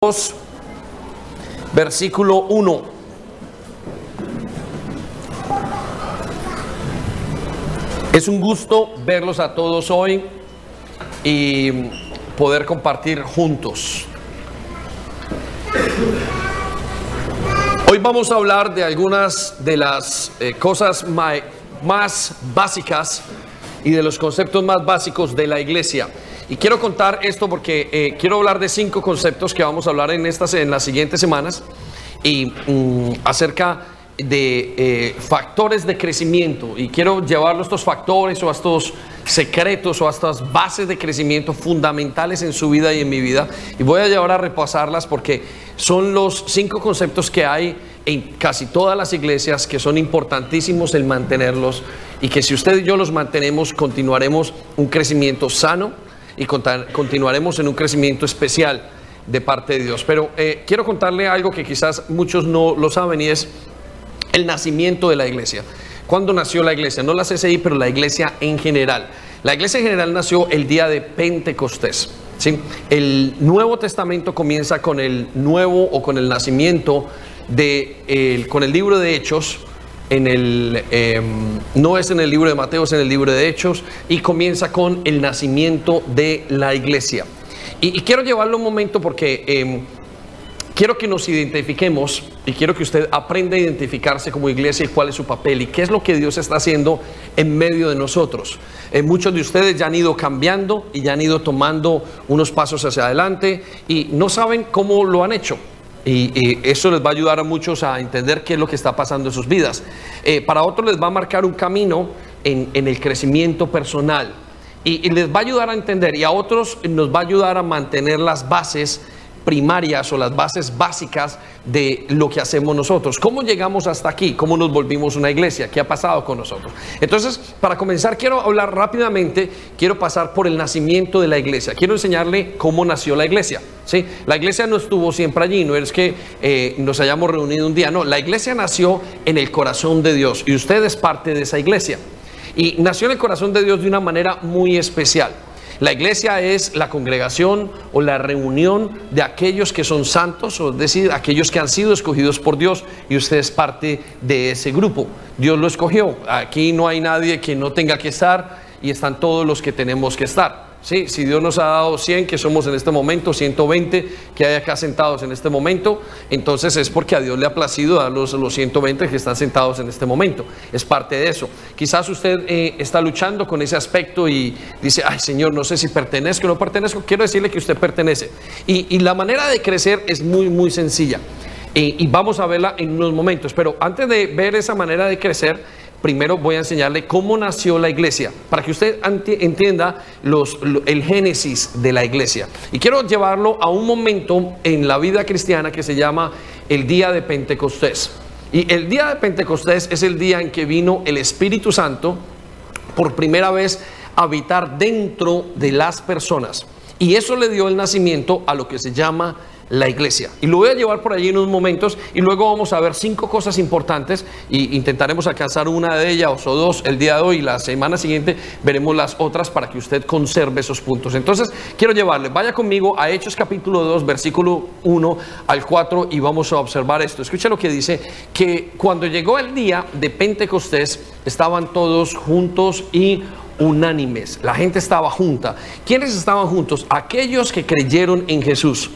2, versículo 1. Es un gusto verlos a todos hoy y poder compartir juntos. Hoy vamos a hablar de algunas de las eh, cosas más básicas y de los conceptos más básicos de la iglesia. Y quiero contar esto porque eh, quiero hablar de cinco conceptos que vamos a hablar en, estas, en las siguientes semanas y mm, acerca de eh, factores de crecimiento. Y quiero llevarlo a estos factores o a estos secretos o a estas bases de crecimiento fundamentales en su vida y en mi vida. Y voy a llevar a repasarlas porque son los cinco conceptos que hay en casi todas las iglesias que son importantísimos el mantenerlos y que si usted y yo los mantenemos continuaremos un crecimiento sano y contar- continuaremos en un crecimiento especial de parte de Dios. Pero eh, quiero contarle algo que quizás muchos no lo saben y es el nacimiento de la iglesia. ¿Cuándo nació la iglesia? No la CCI, pero la iglesia en general. La iglesia en general nació el día de Pentecostés. ¿sí? El Nuevo Testamento comienza con el nuevo o con el nacimiento de con el libro de Hechos. En el, eh, no es en el libro de Mateo, es en el libro de Hechos y comienza con el nacimiento de la iglesia. Y, quiero llevarlo un momento porque eh, quiero que nos identifiquemos y quiero que usted aprenda a identificarse como iglesia y cuál es su papel y qué es lo que Dios está haciendo en medio de nosotros. Eh, muchos de ustedes ya han ido cambiando y ya han ido tomando unos pasos hacia adelante y no saben cómo lo han hecho. Y, eso les va a ayudar a muchos a entender qué es lo que está pasando en sus vidas. Eh, para otros les va a marcar un camino en, en el crecimiento personal y, y les va a ayudar a entender y a otros nos va a ayudar a mantener las bases primarias o las bases básicas de lo que hacemos nosotros. ¿Cómo llegamos hasta aquí? ¿Cómo nos volvimos una iglesia? ¿Qué ha pasado con nosotros? Entonces, para comenzar, quiero hablar rápidamente, quiero pasar por el nacimiento de la iglesia. Quiero enseñarle cómo nació la iglesia. ¿sí? La iglesia no estuvo siempre allí, no es que eh, nos hayamos reunido un día, no, la iglesia nació en el corazón de Dios y usted es parte de esa iglesia. Y nació en el corazón de Dios de una manera muy especial. La iglesia es la congregación o la reunión de aquellos que son santos, o es decir, aquellos que han sido escogidos por Dios y usted es parte de ese grupo. Dios lo escogió. Aquí no hay nadie que no tenga que estar y están todos los que tenemos que estar. Sí, si Dios nos ha dado 100 que somos en este momento, 120 que hay acá sentados en este momento, entonces es porque a Dios le ha placido dar los, los 120 que están sentados en este momento. Es parte de eso. Quizás usted eh, está luchando con ese aspecto y dice, ay Señor, no sé si pertenezco o no pertenezco. Quiero decirle que usted pertenece. Y, la manera de crecer es muy, muy sencilla. Eh, y vamos a verla en unos momentos. Pero antes de ver esa manera de crecer, primero voy a enseñarle cómo nació la iglesia, para que usted entienda el génesis de la iglesia. Y quiero llevarlo a un momento en la vida cristiana que se llama el día de Pentecostés. Y el día de Pentecostés es el día en que vino el Espíritu Santo por primera vez a habitar dentro de las personas. Y eso le dio el nacimiento a lo que se llama la iglesia. Y lo voy a llevar por allí en unos momentos y luego vamos a ver cinco cosas importantes y intentaremos alcanzar una de ellas o dos el día de hoy y la semana siguiente veremos las otras para que usted conserve esos puntos. Entonces, quiero llevarle, vaya conmigo a Hechos capítulo 2, versículo 1 al 4 y vamos a observar esto. Escucha lo que dice, que cuando llegó el día de Pentecostés estaban todos juntos y unánimes. La gente estaba junta. ¿Quiénes estaban juntos? Aquellos que creyeron en Jesús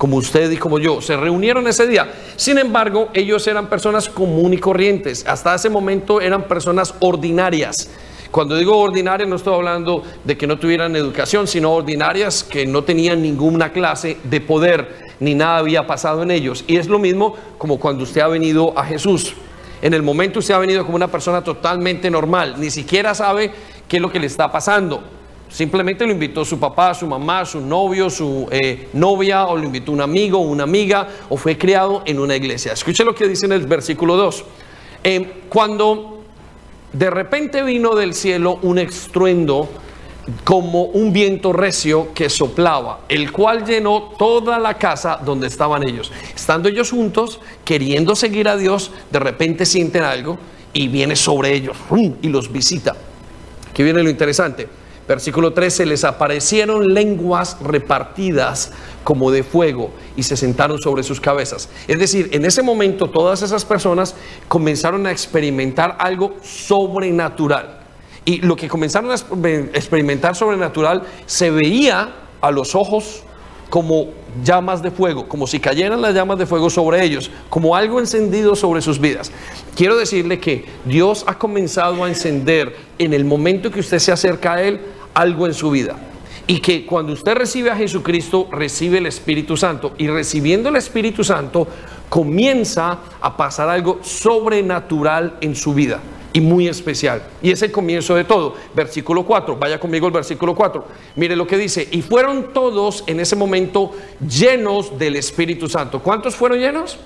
como usted y como yo, se reunieron ese día. Sin embargo, ellos eran personas común y corrientes. Hasta ese momento eran personas ordinarias. Cuando digo ordinarias no estoy hablando de que no tuvieran educación, sino ordinarias que no tenían ninguna clase de poder, ni nada había pasado en ellos. Y es lo mismo como cuando usted ha venido a Jesús. En el momento usted ha venido como una persona totalmente normal, ni siquiera sabe qué es lo que le está pasando. Simplemente lo invitó su papá, su mamá, su novio, su eh, novia, o lo invitó un amigo, una amiga, o fue criado en una iglesia. Escuche lo que dice en el versículo 2. Eh, cuando de repente vino del cielo un estruendo como un viento recio que soplaba, el cual llenó toda la casa donde estaban ellos. Estando ellos juntos, queriendo seguir a Dios, de repente sienten algo y viene sobre ellos y los visita. Aquí viene lo interesante. Versículo 13, les aparecieron lenguas repartidas como de fuego y se sentaron sobre sus cabezas. Es decir, en ese momento todas esas personas comenzaron a experimentar algo sobrenatural. Y lo que comenzaron a experimentar sobrenatural se veía a los ojos como llamas de fuego, como si cayeran las llamas de fuego sobre ellos, como algo encendido sobre sus vidas. Quiero decirle que Dios ha comenzado a encender en el momento que usted se acerca a Él algo en su vida. Y que cuando usted recibe a Jesucristo, recibe el Espíritu Santo. Y recibiendo el Espíritu Santo, comienza a pasar algo sobrenatural en su vida y muy especial. Y es el comienzo de todo. Versículo 4, vaya conmigo el versículo 4. Mire lo que dice, y fueron todos en ese momento llenos del Espíritu Santo. ¿Cuántos fueron llenos?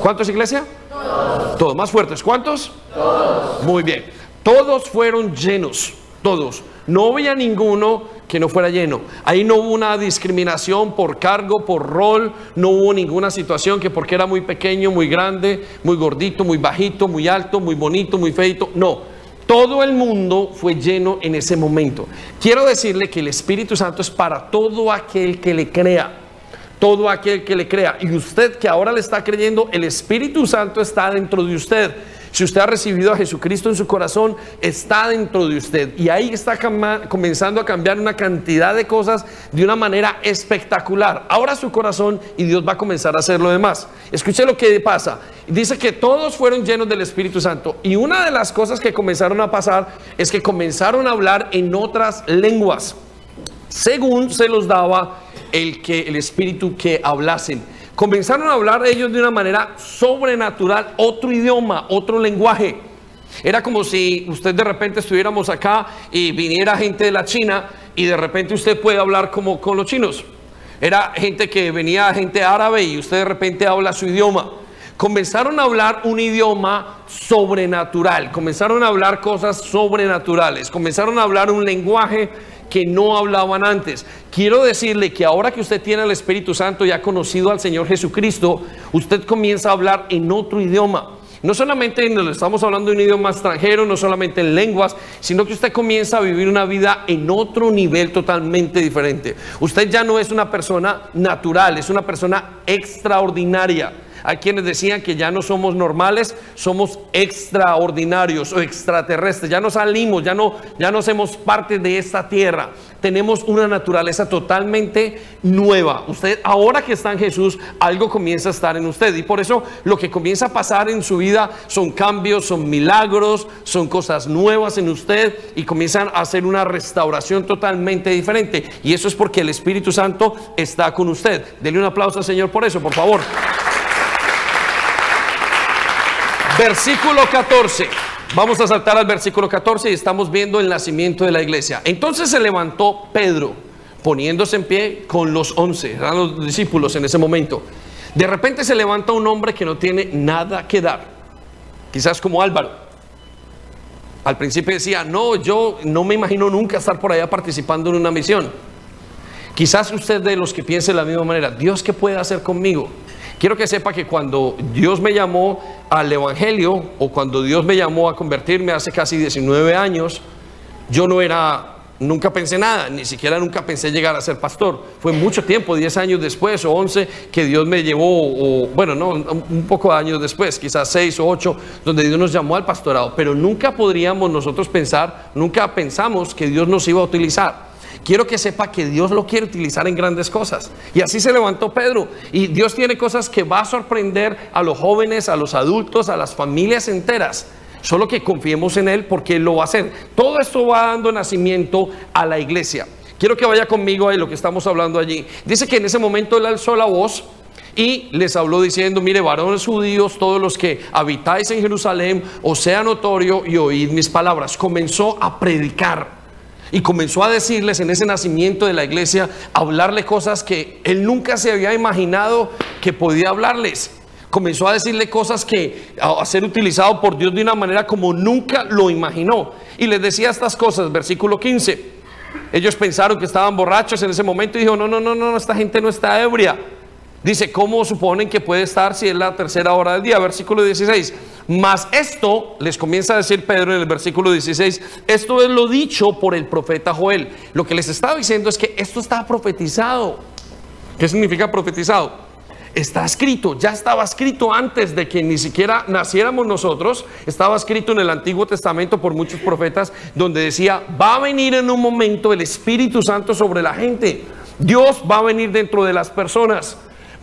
¿Cuántos iglesia? Todos. Todos, más fuertes. ¿Cuántos? Todos. Muy bien. Todos fueron llenos, todos. No había ninguno que no fuera lleno. Ahí no hubo una discriminación por cargo, por rol, no hubo ninguna situación que porque era muy pequeño, muy grande, muy gordito, muy bajito, muy alto, muy bonito, muy feito. No, todo el mundo fue lleno en ese momento. Quiero decirle que el Espíritu Santo es para todo aquel que le crea. Todo aquel que le crea. Y usted que ahora le está creyendo, el Espíritu Santo está dentro de usted. Si usted ha recibido a Jesucristo en su corazón, está dentro de usted. Y ahí está comenzando a cambiar una cantidad de cosas de una manera espectacular. Ahora su corazón y Dios va a comenzar a hacer lo demás. Escuche lo que pasa. Dice que todos fueron llenos del Espíritu Santo. Y una de las cosas que comenzaron a pasar es que comenzaron a hablar en otras lenguas. Según se los daba el que el Espíritu que hablasen comenzaron a hablar ellos de una manera sobrenatural, otro idioma, otro lenguaje. Era como si usted de repente estuviéramos acá y viniera gente de la China y de repente usted puede hablar como con los chinos. Era gente que venía, gente árabe y usted de repente habla su idioma. Comenzaron a hablar un idioma sobrenatural, comenzaron a hablar cosas sobrenaturales, comenzaron a hablar un lenguaje que no hablaban antes. Quiero decirle que ahora que usted tiene el Espíritu Santo y ha conocido al Señor Jesucristo, usted comienza a hablar en otro idioma. No solamente estamos hablando de un idioma extranjero, no solamente en lenguas, sino que usted comienza a vivir una vida en otro nivel totalmente diferente. Usted ya no es una persona natural, es una persona extraordinaria. Hay quienes decían que ya no somos normales, somos extraordinarios o extraterrestres. Ya no salimos, ya no, ya no hacemos parte de esta tierra. Tenemos una naturaleza totalmente nueva. Usted, ahora que está en Jesús, algo comienza a estar en usted. Y por eso lo que comienza a pasar en su vida son cambios, son milagros, son cosas nuevas en usted y comienzan a hacer una restauración totalmente diferente. Y eso es porque el Espíritu Santo está con usted. Dele un aplauso al Señor por eso, por favor. Versículo 14. Vamos a saltar al versículo 14 y estamos viendo el nacimiento de la iglesia. Entonces se levantó Pedro, poniéndose en pie con los once, eran los discípulos en ese momento. De repente se levanta un hombre que no tiene nada que dar, quizás como Álvaro. Al principio decía, no, yo no me imagino nunca estar por allá participando en una misión. Quizás usted de los que piense de la misma manera, Dios, ¿qué puede hacer conmigo? Quiero que sepa que cuando Dios me llamó al Evangelio o cuando Dios me llamó a convertirme hace casi 19 años, yo no era, nunca pensé nada, ni siquiera nunca pensé llegar a ser pastor. Fue mucho tiempo, 10 años después o 11, que Dios me llevó, o, bueno, no, un poco de años después, quizás 6 o 8, donde Dios nos llamó al pastorado. Pero nunca podríamos nosotros pensar, nunca pensamos que Dios nos iba a utilizar quiero que sepa que Dios lo quiere utilizar en grandes cosas. Y así se levantó Pedro. Y Dios tiene cosas que va a sorprender a los jóvenes, a los adultos, a las familias enteras. Solo que confiemos en Él porque Él lo va a hacer. Todo esto va dando nacimiento a la iglesia. Quiero que vaya conmigo a lo que estamos hablando allí. Dice que en ese momento Él alzó la voz y les habló diciendo, mire, varones judíos, todos los que habitáis en Jerusalén, os sea notorio y oíd mis palabras. Comenzó a predicar. Y comenzó a decirles en ese nacimiento de la iglesia, hablarle cosas que él nunca se había imaginado que podía hablarles. Comenzó a decirle cosas que a ser utilizado por Dios de una manera como nunca lo imaginó. Y les decía estas cosas, versículo 15. Ellos pensaron que estaban borrachos en ese momento y dijo, no, no, no, no, esta gente no está ebria. Dice, ¿cómo suponen que puede estar si es la tercera hora del día? Versículo 16. Mas esto, les comienza a decir Pedro en el versículo 16, esto es lo dicho por el profeta Joel. Lo que les estaba diciendo es que esto estaba profetizado. ¿Qué significa profetizado? Está escrito, ya estaba escrito antes de que ni siquiera naciéramos nosotros, estaba escrito en el Antiguo Testamento por muchos profetas, donde decía, va a venir en un momento el Espíritu Santo sobre la gente, Dios va a venir dentro de las personas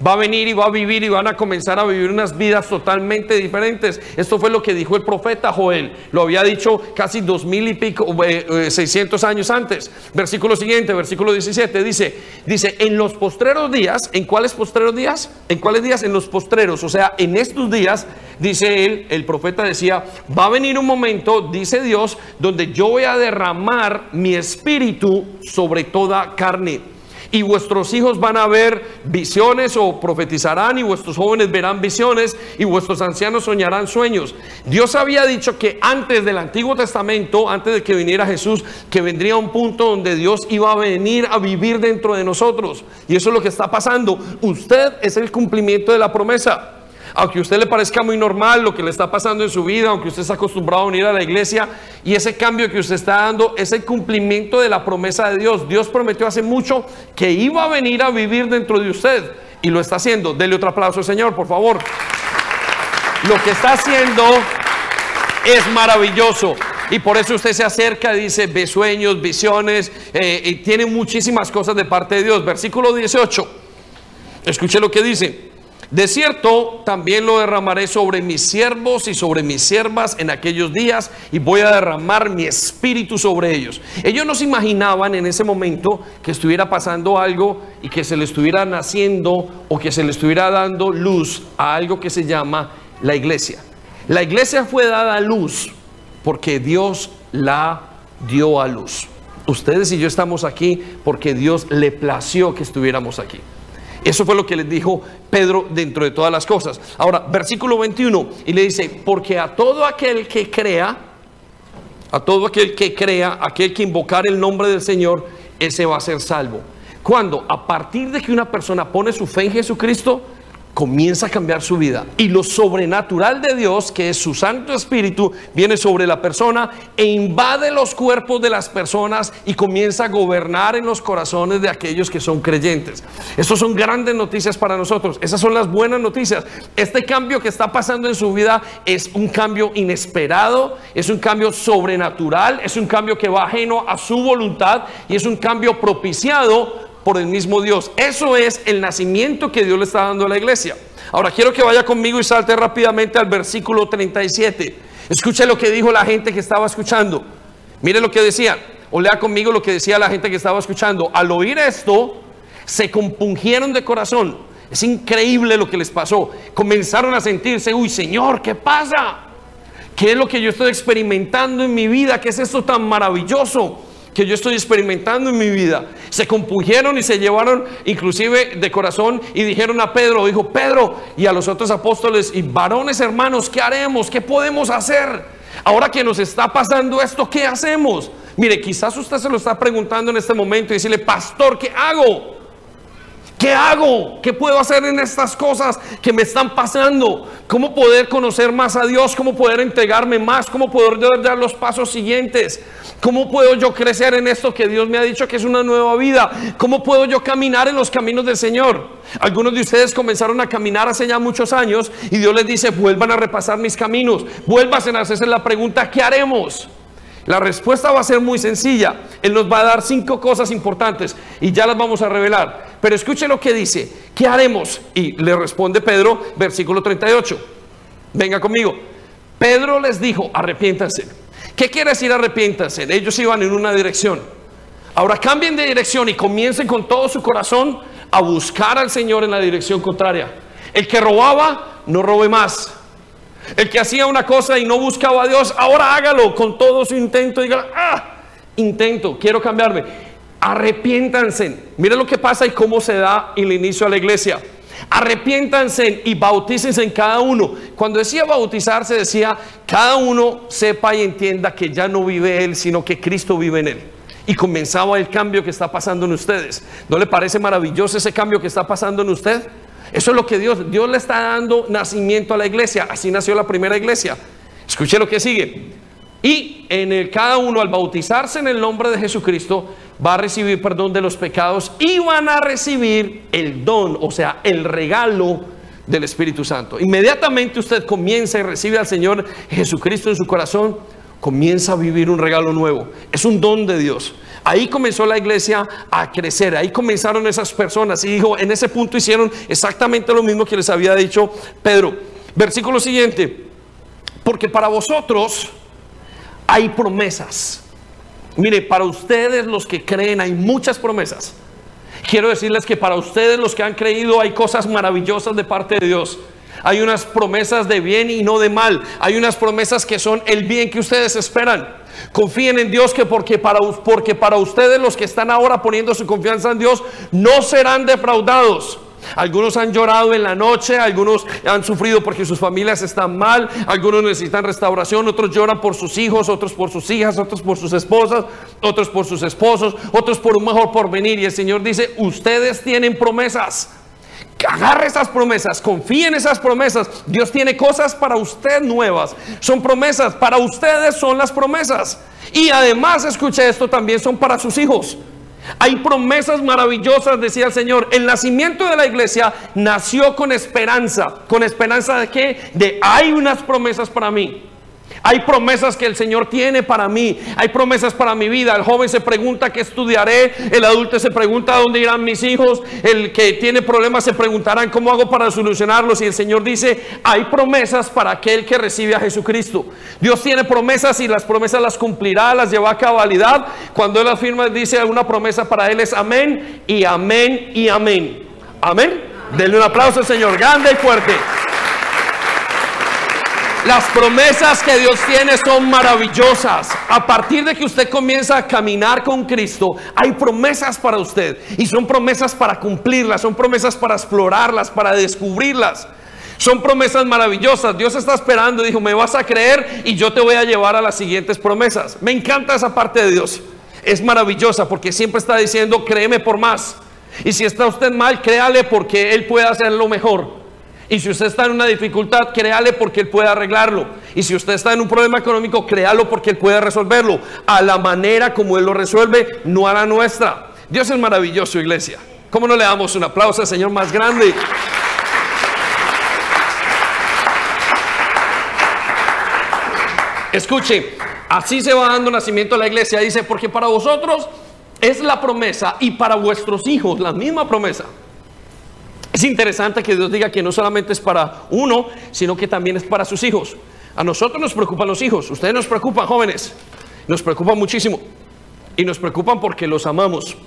va a venir y va a vivir y van a comenzar a vivir unas vidas totalmente diferentes. Esto fue lo que dijo el profeta Joel. Lo había dicho casi dos mil y pico, eh, eh, seiscientos años antes. Versículo siguiente, versículo 17, dice, dice, en los postreros días, ¿en cuáles postreros días? ¿En cuáles días? En los postreros, o sea, en estos días, dice él, el profeta decía, va a venir un momento, dice Dios, donde yo voy a derramar mi espíritu sobre toda carne y vuestros hijos van a ver visiones o profetizarán y vuestros jóvenes verán visiones y vuestros ancianos soñarán sueños. Dios había dicho que antes del Antiguo Testamento, antes de que viniera Jesús, que vendría un punto donde Dios iba a venir a vivir dentro de nosotros. Y eso es lo que está pasando. Usted es el cumplimiento de la promesa aunque usted le parezca muy normal lo que le está pasando en su vida, aunque usted está acostumbrado a venir a la iglesia y ese cambio que usted está dando es el cumplimiento de la promesa de Dios. Dios prometió hace mucho que iba a venir a vivir dentro de usted y lo está haciendo. Dele otro aplauso, Señor, por favor. Lo que está haciendo es maravilloso. Y por eso usted se acerca y dice, ve sueños, visiones, eh, y tiene muchísimas cosas de parte de Dios. Versículo 18. Escuche lo que dice. De cierto, también lo derramaré sobre mis siervos y sobre mis siervas en aquellos días y voy a derramar mi espíritu sobre ellos. Ellos no se imaginaban en ese momento que estuviera pasando algo y que se le estuviera naciendo o que se le estuviera dando luz a algo que se llama la iglesia. La iglesia fue dada a luz porque Dios la dio a luz. Ustedes y yo estamos aquí porque Dios le plació que estuviéramos aquí. Eso fue lo que les dijo Pedro dentro de todas las cosas. Ahora, versículo 21, y le dice, porque a todo aquel que crea, a todo aquel que crea, aquel que invocar el nombre del Señor, ese va a ser salvo. Cuando a partir de que una persona pone su fe en Jesucristo, comienza a cambiar su vida. Y lo sobrenatural de Dios, que es su Santo Espíritu, viene sobre la persona e invade los cuerpos de las personas y comienza a gobernar en los corazones de aquellos que son creyentes. Estas son grandes noticias para nosotros. Esas son las buenas noticias. Este cambio que está pasando en su vida es un cambio inesperado, es un cambio sobrenatural, es un cambio que va ajeno a su voluntad y es un cambio propiciado por el mismo Dios. Eso es el nacimiento que Dios le está dando a la iglesia. Ahora quiero que vaya conmigo y salte rápidamente al versículo 37. Escuche lo que dijo la gente que estaba escuchando. Mire lo que decía, o lea conmigo lo que decía la gente que estaba escuchando. Al oír esto, se compungieron de corazón. Es increíble lo que les pasó. Comenzaron a sentirse, uy Señor, ¿qué pasa? ¿Qué es lo que yo estoy experimentando en mi vida? ¿Qué es esto tan maravilloso? Que yo estoy experimentando en mi vida. Se compugieron y se llevaron inclusive de corazón y dijeron a Pedro, dijo Pedro y a los otros apóstoles y varones hermanos, ¿qué haremos? ¿Qué podemos hacer? Ahora que nos está pasando esto, ¿qué hacemos? Mire, quizás usted se lo está preguntando en este momento y decirle, pastor, ¿qué hago? ¿Qué hago? ¿Qué puedo hacer en estas cosas que me están pasando? ¿Cómo poder conocer más a Dios? ¿Cómo poder entregarme más? ¿Cómo poder dar los pasos siguientes? ¿Cómo puedo yo crecer en esto que Dios me ha dicho que es una nueva vida? ¿Cómo puedo yo caminar en los caminos del Señor? Algunos de ustedes comenzaron a caminar hace ya muchos años y Dios les dice, vuelvan a repasar mis caminos, vuelvan a hacerse la pregunta, ¿qué haremos? La respuesta va a ser muy sencilla. Él nos va a dar cinco cosas importantes y ya las vamos a revelar. Pero escuche lo que dice. ¿Qué haremos? Y le responde Pedro, versículo 38. Venga conmigo. Pedro les dijo, arrepiéntanse. ¿Qué quiere decir arrepiéntanse? Ellos iban en una dirección. Ahora cambien de dirección y comiencen con todo su corazón a buscar al Señor en la dirección contraria. El que robaba, no robe más. El que hacía una cosa y no buscaba a Dios, ahora hágalo con todo su intento. Diga, ah, intento, quiero cambiarme. Arrepiéntanse. Mire lo que pasa y cómo se da el inicio a la iglesia. Arrepiéntanse y bautícense en cada uno. Cuando decía bautizarse, decía cada uno sepa y entienda que ya no vive él, sino que Cristo vive en él. Y comenzaba el cambio que está pasando en ustedes. ¿No le parece maravilloso ese cambio que está pasando en usted? Eso es lo que Dios, Dios le está dando nacimiento a la iglesia. Así nació la primera iglesia. Escuche lo que sigue. Y en el, cada uno al bautizarse en el nombre de Jesucristo va a recibir perdón de los pecados y van a recibir el don, o sea, el regalo del Espíritu Santo. Inmediatamente usted comienza y recibe al Señor Jesucristo en su corazón, comienza a vivir un regalo nuevo. Es un don de Dios. Ahí comenzó la iglesia a crecer, ahí comenzaron esas personas y dijo, en ese punto hicieron exactamente lo mismo que les había dicho Pedro. Versículo siguiente, porque para vosotros hay promesas. Mire, para ustedes los que creen hay muchas promesas. Quiero decirles que para ustedes los que han creído hay cosas maravillosas de parte de Dios. Hay unas promesas de bien y no de mal. Hay unas promesas que son el bien que ustedes esperan. Confíen en Dios que porque para, porque para ustedes los que están ahora poniendo su confianza en Dios no serán defraudados. Algunos han llorado en la noche, algunos han sufrido porque sus familias están mal, algunos necesitan restauración, otros lloran por sus hijos, otros por sus hijas, otros por sus esposas, otros por sus esposos, otros por un mejor porvenir. Y el Señor dice, ustedes tienen promesas. Agarre esas promesas, confíe en esas promesas. Dios tiene cosas para usted nuevas. Son promesas, para ustedes son las promesas. Y además, escuche esto, también son para sus hijos. Hay promesas maravillosas, decía el Señor. El nacimiento de la iglesia nació con esperanza. ¿Con esperanza de qué? De hay unas promesas para mí. Hay promesas que el Señor tiene para mí. Hay promesas para mi vida. El joven se pregunta qué estudiaré. El adulto se pregunta dónde irán mis hijos. El que tiene problemas se preguntarán cómo hago para solucionarlos. Y el Señor dice, hay promesas para aquel que recibe a Jesucristo. Dios tiene promesas y las promesas las cumplirá, las lleva a cabalidad. Cuando Él afirma, dice una promesa para Él es amén y amén y amén. Amén. Denle un aplauso Señor, grande y fuerte. Las promesas que Dios tiene son maravillosas. A partir de que usted comienza a caminar con Cristo, hay promesas para usted. Y son promesas para cumplirlas, son promesas para explorarlas, para descubrirlas. Son promesas maravillosas. Dios está esperando y dijo, me vas a creer y yo te voy a llevar a las siguientes promesas. Me encanta esa parte de Dios. Es maravillosa porque siempre está diciendo, créeme por más. Y si está usted mal, créale porque Él puede hacerlo mejor. Y si usted está en una dificultad, créale porque Él puede arreglarlo. Y si usted está en un problema económico, créalo porque Él puede resolverlo. A la manera como Él lo resuelve, no a la nuestra. Dios es maravilloso, iglesia. ¿Cómo no le damos un aplauso al Señor más grande? Escuche, así se va dando nacimiento a la iglesia. Dice, porque para vosotros es la promesa y para vuestros hijos la misma promesa. Es interesante que Dios diga que no solamente es para uno, sino que también es para sus hijos. A nosotros nos preocupan los hijos, ustedes nos preocupan jóvenes, nos preocupan muchísimo. Y nos preocupan porque los amamos.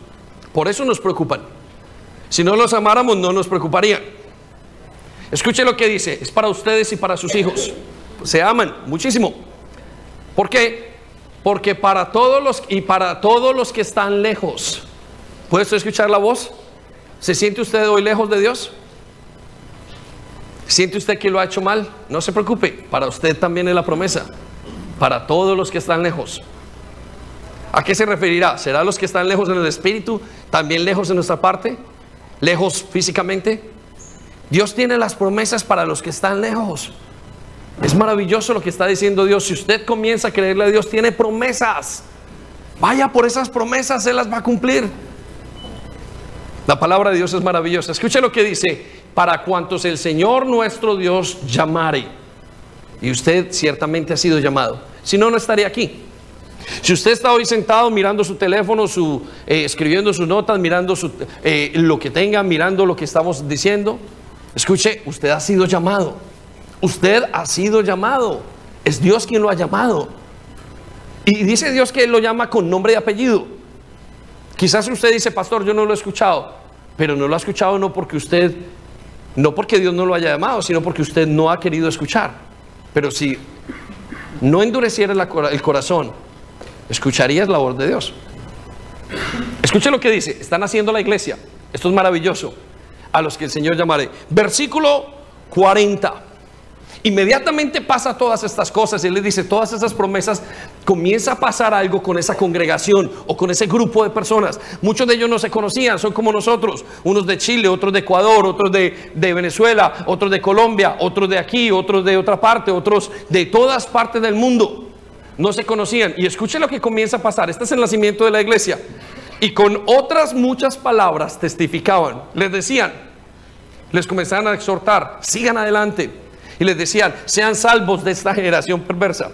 Por eso nos preocupan. Si no los amáramos, no nos preocuparían. Escuche lo que dice, es para ustedes y para sus hijos. Se aman muchísimo. ¿Por qué? Porque para todos los y para todos los que están lejos. ¿Puedes escuchar la voz? ¿Se siente usted hoy lejos de Dios? ¿Siente usted que lo ha hecho mal? No se preocupe, para usted también es la promesa. Para todos los que están lejos. ¿A qué se referirá? ¿Será los que están lejos en el espíritu, también lejos en nuestra parte? ¿Lejos físicamente? Dios tiene las promesas para los que están lejos. Es maravilloso lo que está diciendo Dios. Si usted comienza a creerle a Dios, tiene promesas. Vaya por esas promesas, Él las va a cumplir. La palabra de Dios es maravillosa. Escuche lo que dice, para cuantos el Señor nuestro Dios llamare. Y usted ciertamente ha sido llamado. Si no, no estaría aquí. Si usted está hoy sentado mirando su teléfono, su, eh, escribiendo sus notas, mirando su, eh, lo que tenga, mirando lo que estamos diciendo, escuche, usted ha sido llamado. Usted ha sido llamado. Es Dios quien lo ha llamado. Y dice Dios que Él lo llama con nombre y apellido. Quizás usted dice, pastor, yo no lo he escuchado, pero no lo ha escuchado no porque usted, no porque Dios no lo haya llamado, sino porque usted no ha querido escuchar. Pero si no endureciera el corazón, escucharías la voz de Dios. Escuche lo que dice, están haciendo la iglesia. Esto es maravilloso. A los que el Señor llamaré. Versículo 40. Inmediatamente pasa todas estas cosas y él le dice todas esas promesas, comienza a pasar algo con esa congregación o con ese grupo de personas. Muchos de ellos no se conocían, son como nosotros, unos de Chile, otros de Ecuador, otros de, Venezuela, otros de Colombia, otros de aquí, otros de otra parte, otros de todas partes del mundo. No se conocían. Y escuche lo que comienza a pasar. Este es el nacimiento de la iglesia. Y con otras muchas palabras testificaban. Les decían, les comenzaban a exhortar, sigan adelante y les decían, sean salvos de esta generación perversa.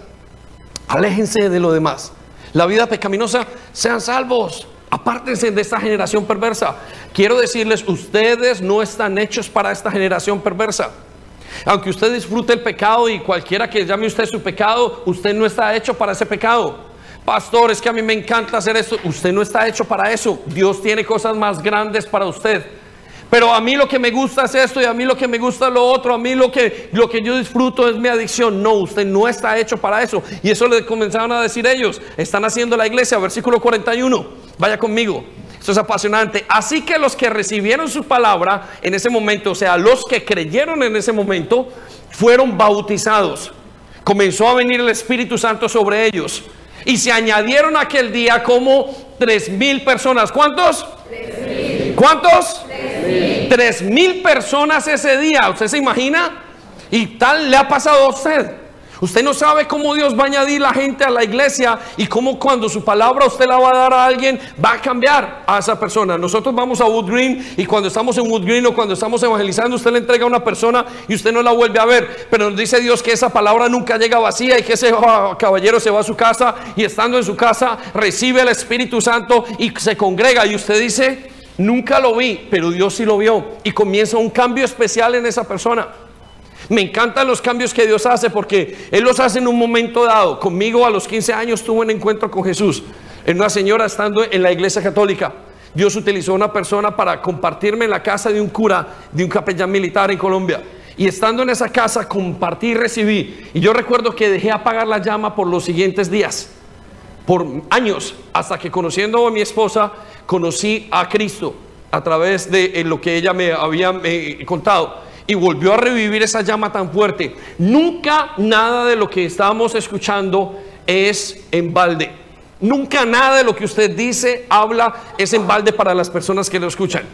Aléjense de lo demás. La vida pecaminosa, sean salvos. Apártense de esta generación perversa. Quiero decirles, ustedes no están hechos para esta generación perversa. Aunque usted disfrute el pecado y cualquiera que llame usted su pecado, usted no está hecho para ese pecado. Pastor, es que a mí me encanta hacer esto. Usted no está hecho para eso. Dios tiene cosas más grandes para usted. Pero a mí lo que me gusta es esto y a mí lo que me gusta lo otro, a mí lo que, lo que yo disfruto es mi adicción. No, usted no está hecho para eso. Y eso le comenzaron a decir ellos. Están haciendo la iglesia, versículo 41. Vaya conmigo. Esto es apasionante. Así que los que recibieron su palabra en ese momento, o sea, los que creyeron en ese momento, fueron bautizados. Comenzó a venir el Espíritu Santo sobre ellos. Y se añadieron aquel día como tres mil personas. ¿Cuántos? ¿Cuántos? Tres mil personas ese día. ¿Usted se imagina? Y tal le ha pasado a usted. Usted no sabe cómo Dios va a añadir la gente a la iglesia y cómo cuando su palabra usted la va a dar a alguien, va a cambiar a esa persona. Nosotros vamos a Wood Green y cuando estamos en Wood Green o cuando estamos evangelizando, usted le entrega a una persona y usted no la vuelve a ver. Pero nos dice Dios que esa palabra nunca llega vacía y que ese caballero se va a su casa y estando en su casa recibe el Espíritu Santo y se congrega. Y usted dice, nunca lo vi, pero Dios sí lo vio. Y comienza un cambio especial en esa persona. Me encantan los cambios que Dios hace porque Él los hace en un momento dado. Conmigo a los 15 años tuve un encuentro con Jesús. En una señora estando en la iglesia católica. Dios utilizó a una persona para compartirme en la casa de un cura, de un capellán militar en Colombia. Y estando en esa casa, compartí y recibí. Y yo recuerdo que dejé apagar la llama por los siguientes días, por años, hasta que conociendo a mi esposa, conocí a Cristo a través de eh, lo que ella me había eh, contado y volvió a revivir esa llama tan fuerte. Nunca nada de lo que estábamos escuchando es en balde. Nunca nada de lo que usted dice, habla, es en balde para las personas que lo escuchan.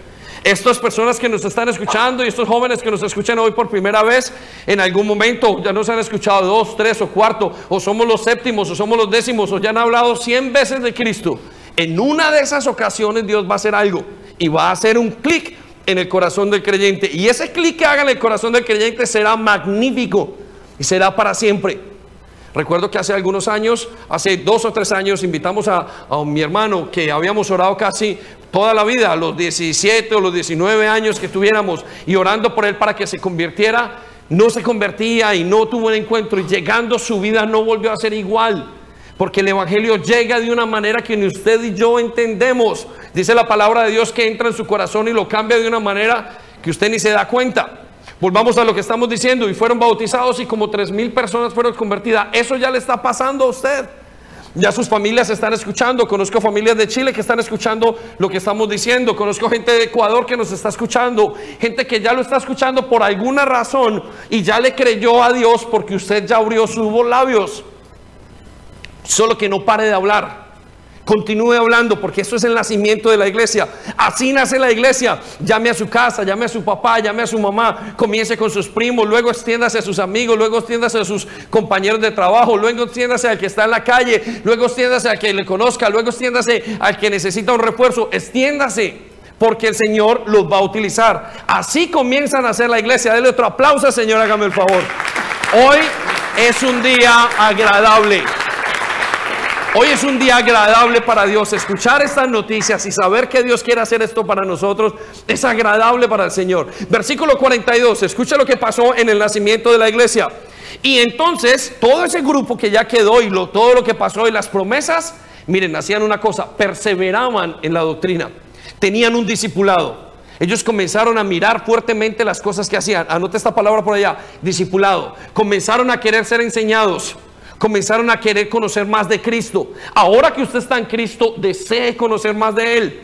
Estas personas que nos están escuchando y estos jóvenes que nos escuchan hoy por primera vez, en algún momento ya nos han escuchado dos, tres o cuarto, o somos los séptimos, o somos los décimos, o ya han hablado cien veces de Cristo. En una de esas ocasiones Dios va a hacer algo y va a hacer un clic en el corazón del creyente. Y ese clic que haga en el corazón del creyente será magnífico y será para siempre. Recuerdo que hace algunos años, hace dos o tres años, invitamos a, mi hermano que habíamos orado casi toda la vida, los 17 o los 19 años que tuviéramos, y orando por él para que se convirtiera. No se convertía y no tuvo un encuentro y llegando su vida no volvió a ser igual. Porque el Evangelio llega de una manera que ni usted y yo entendemos. Dice la palabra de Dios que entra en su corazón y lo cambia de una manera que usted ni se da cuenta. Volvamos a lo que estamos diciendo. Y fueron bautizados y como tres mil personas fueron convertidas. Eso ya le está pasando a usted. Ya sus familias están escuchando. Conozco familias de Chile que están escuchando lo que estamos diciendo. Conozco gente de Ecuador que nos está escuchando. Gente que ya lo está escuchando por alguna razón y ya le creyó a Dios porque usted ya abrió sus labios. Solo que no pare de hablar. Continúe hablando porque eso es el nacimiento de la iglesia. Así nace la iglesia. Llame a su casa, llame a su papá, llame a su mamá, comience con sus primos, luego extiéndase a sus amigos, luego extiéndase a sus compañeros de trabajo, luego extiéndase al que está en la calle, luego extiéndase al que le conozca, luego extiéndase al que necesita un refuerzo, extiéndase porque el Señor los va a utilizar. Así comienzan a hacer la iglesia. Dele otro aplauso, Señor, hágame el favor. Hoy es un día agradable. Hoy es un día agradable para Dios. Escuchar estas noticias y saber que Dios quiere hacer esto para nosotros es agradable para el Señor. Versículo 42. Escucha lo que pasó en el nacimiento de la iglesia. Y entonces todo ese grupo que ya quedó y lo, todo lo que pasó y las promesas, miren, hacían una cosa, perseveraban en la doctrina. Tenían un discipulado. Ellos comenzaron a mirar fuertemente las cosas que hacían. Anote esta palabra por allá, discipulado. Comenzaron a querer ser enseñados comenzaron a querer conocer más de Cristo. Ahora que usted está en Cristo, desee conocer más de Él.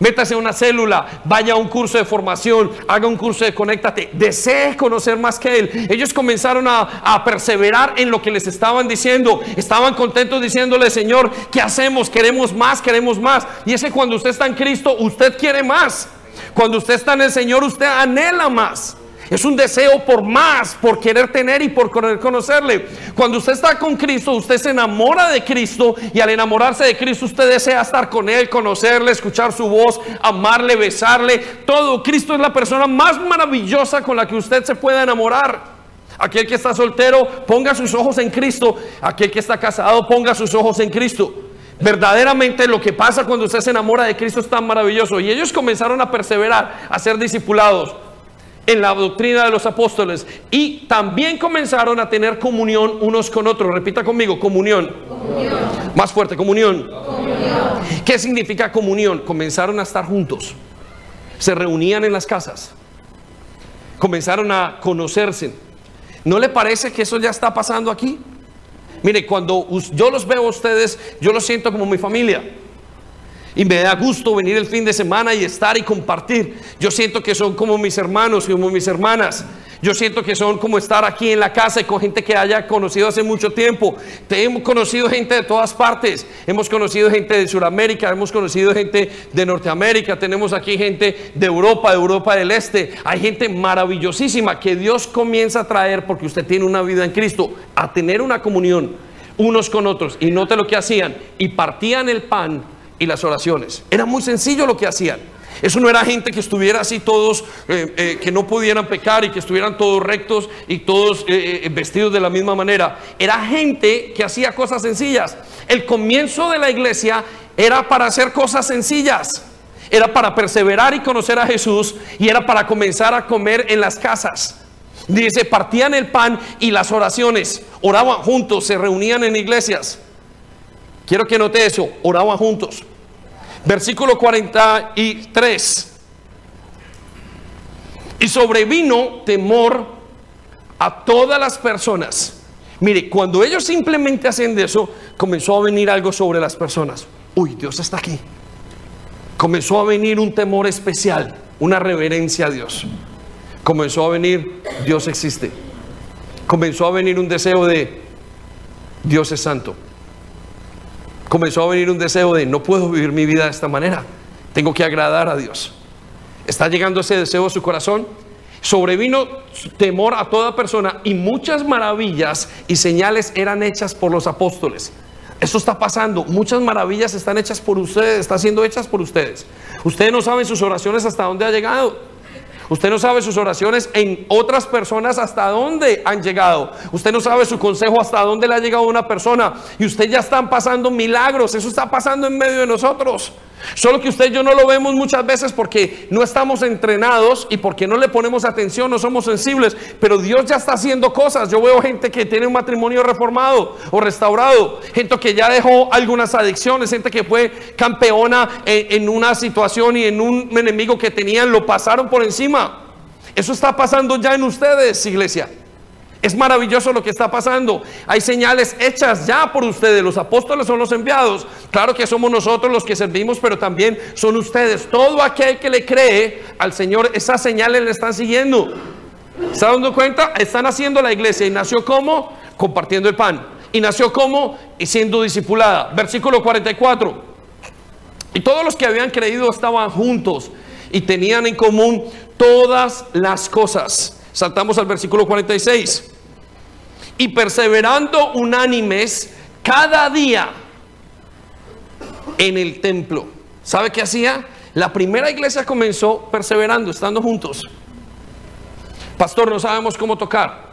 Métase a una célula, vaya a un curso de formación, haga un curso de conéctate, desee conocer más que Él. Ellos comenzaron a, a, perseverar en lo que les estaban diciendo. Estaban contentos diciéndole, Señor, ¿qué hacemos? Queremos más, queremos más. Y es que cuando usted está en Cristo, usted quiere más. Cuando usted está en el Señor, usted anhela más. Es un deseo por más, por querer tener y por querer conocerle. Cuando usted está con Cristo, usted se enamora de Cristo y al enamorarse de Cristo usted desea estar con Él, conocerle, escuchar su voz, amarle, besarle. Todo. Cristo es la persona más maravillosa con la que usted se puede enamorar. Aquel que está soltero, ponga sus ojos en Cristo. Aquel que está casado, ponga sus ojos en Cristo. Verdaderamente lo que pasa cuando usted se enamora de Cristo es tan maravilloso. Y ellos comenzaron a perseverar, a ser discipulados en la doctrina de los apóstoles y también comenzaron a tener comunión unos con otros. Repita conmigo, comunión. Más fuerte, comunión. ¿Qué significa comunión? Comenzaron a estar juntos. Se reunían en las casas. Comenzaron a conocerse. ¿No le parece que eso ya está pasando aquí? Mire, cuando yo los veo a ustedes, yo los siento como mi familia. Y me da gusto venir el fin de semana y estar y compartir. Yo siento que son como mis hermanos y como mis hermanas. Yo siento que son como estar aquí en la casa con gente que haya conocido hace mucho tiempo. Te hemos conocido gente de todas partes. Hemos conocido gente de Sudamérica, hemos conocido gente de Norteamérica, tenemos aquí gente de Europa, de Europa del Este. Hay gente maravillosísima que Dios comienza a traer porque usted tiene una vida en Cristo, a tener una comunión unos con otros. Y note lo que hacían. Y partían el pan y las oraciones. Era muy sencillo lo que hacían. Eso no era gente que estuviera así todos, eh, eh, que no pudieran pecar y que estuvieran todos rectos y todos eh, vestidos de la misma manera. Era gente que hacía cosas sencillas. El comienzo de la iglesia era para hacer cosas sencillas. Era para perseverar y conocer a Jesús y era para comenzar a comer en las casas. Dice, partían el pan y las oraciones, oraban juntos, se reunían en iglesias. Quiero que note eso, oraban juntos. Versículo 43. Y sobrevino temor a todas las personas. Mire, cuando ellos simplemente hacen eso, comenzó a venir algo sobre las personas. Uy, Dios está aquí. Comenzó a venir un temor especial, una reverencia a Dios. Comenzó a venir, Dios existe. Comenzó a venir un deseo de, Dios es santo comenzó a venir un deseo de no puedo vivir mi vida de esta manera, tengo que agradar a Dios. ¿Está llegando ese deseo a su corazón? Sobrevino temor a toda persona y muchas maravillas y señales eran hechas por los apóstoles. Eso está pasando. Muchas maravillas están hechas por ustedes, están siendo hechas por ustedes. Ustedes no saben sus oraciones hasta dónde ha llegado. Usted no sabe sus oraciones en otras personas hasta dónde han llegado. Usted no sabe su consejo hasta dónde le ha llegado una persona. Y usted ya están pasando milagros. Eso está pasando en medio de nosotros. Solo que usted y yo no lo vemos muchas veces porque no estamos entrenados y porque no le ponemos atención, no somos sensibles. Pero Dios ya está haciendo cosas. Yo veo gente que tiene un matrimonio reformado o restaurado, gente que ya dejó algunas adicciones, gente que fue campeona en, una situación y en un enemigo que tenían, lo pasaron por encima. Eso está pasando ya en ustedes, iglesia. Es maravilloso lo que está pasando. Hay señales hechas ya por ustedes. Los apóstoles son los enviados. Claro que somos nosotros los que servimos, pero también son ustedes. Todo aquel que le cree al Señor, esas señales le están siguiendo. ¿Se dando cuenta? Están haciendo la iglesia. ¿Y nació como? Compartiendo el pan. ¿Y nació como? Siendo discipulada. Versículo 44. Y todos los que habían creído estaban juntos y tenían en común todas las cosas. Saltamos al versículo 46 y perseverando unánimes cada día en el templo. ¿Sabe qué hacía? La primera iglesia comenzó perseverando, estando juntos. Pastor, no sabemos cómo tocar.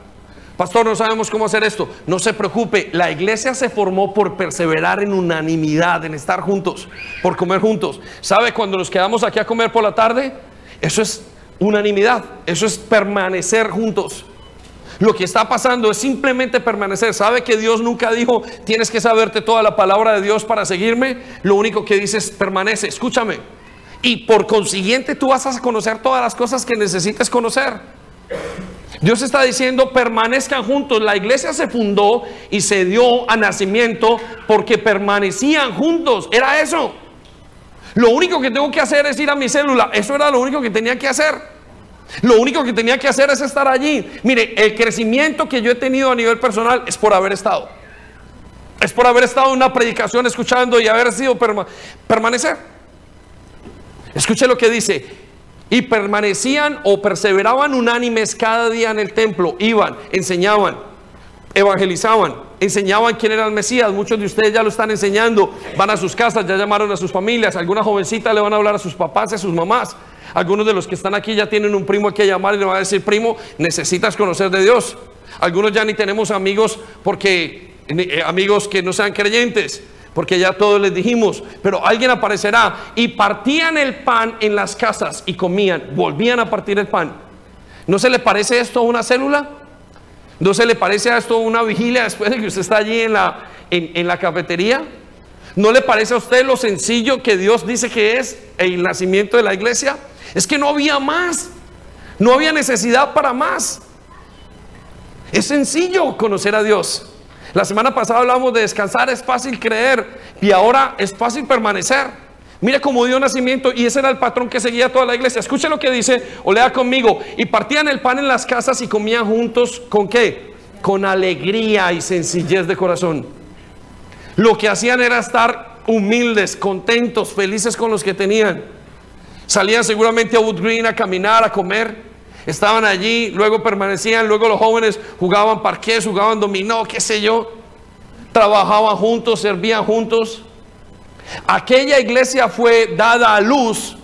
Pastor, no sabemos cómo hacer esto. No se preocupe, la iglesia se formó por perseverar en unanimidad, en estar juntos, por comer juntos. ¿Sabe cuando nos quedamos aquí a comer por la tarde? Eso es unanimidad, eso es permanecer juntos. Lo que está pasando es simplemente permanecer. ¿Sabe que Dios nunca dijo, tienes que saberte toda la palabra de Dios para seguirme? Lo único que dice es, permanece, escúchame. Y por consiguiente tú vas a conocer todas las cosas que necesites conocer. Dios está diciendo, permanezcan juntos. La iglesia se fundó y se dio a nacimiento porque permanecían juntos. Era eso. Lo único que tengo que hacer es ir a mi célula. Eso era lo único que tenía que hacer. Lo único que tenía que hacer es estar allí. Mire, el crecimiento que yo he tenido a nivel personal es por haber estado. Es por haber estado en una predicación escuchando y haber sido permanecer. Escuche lo que dice. Y permanecían o perseveraban unánimes cada día en el templo. Iban, enseñaban, evangelizaban, enseñaban quién era el Mesías. Muchos de ustedes ya lo están enseñando. Van a sus casas, ya llamaron a sus familias. Alguna jovencita le van a hablar a sus papás y a sus mamás. Algunos de los que están aquí ya tienen un primo que llamar y le van a decir, primo, necesitas conocer de Dios. Algunos ya ni tenemos amigos porque eh, amigos que no sean creyentes, porque ya todos les dijimos, pero alguien aparecerá y partían el pan en las casas y comían, volvían a partir el pan. ¿No se le parece esto a una célula? ¿No se le parece a esto una vigilia después de que usted está allí en la, en, la cafetería? ¿No le parece a usted lo sencillo que Dios dice que es el nacimiento de la iglesia? Es que no había más. No había necesidad para más. Es sencillo conocer a Dios. La semana pasada hablamos de descansar, es fácil creer y ahora es fácil permanecer. Mira cómo dio nacimiento y ese era el patrón que seguía toda la iglesia. Escuche lo que dice o lea conmigo. Y partían el pan en las casas y comían juntos con qué? Con alegría y sencillez de corazón. Lo que hacían era estar humildes, contentos, felices con los que tenían. Salían seguramente a Wood Green a caminar, a comer. Estaban allí, luego permanecían, luego los jóvenes jugaban parqués, jugaban dominó, qué sé yo. Trabajaban juntos, servían juntos. Aquella iglesia fue dada a luz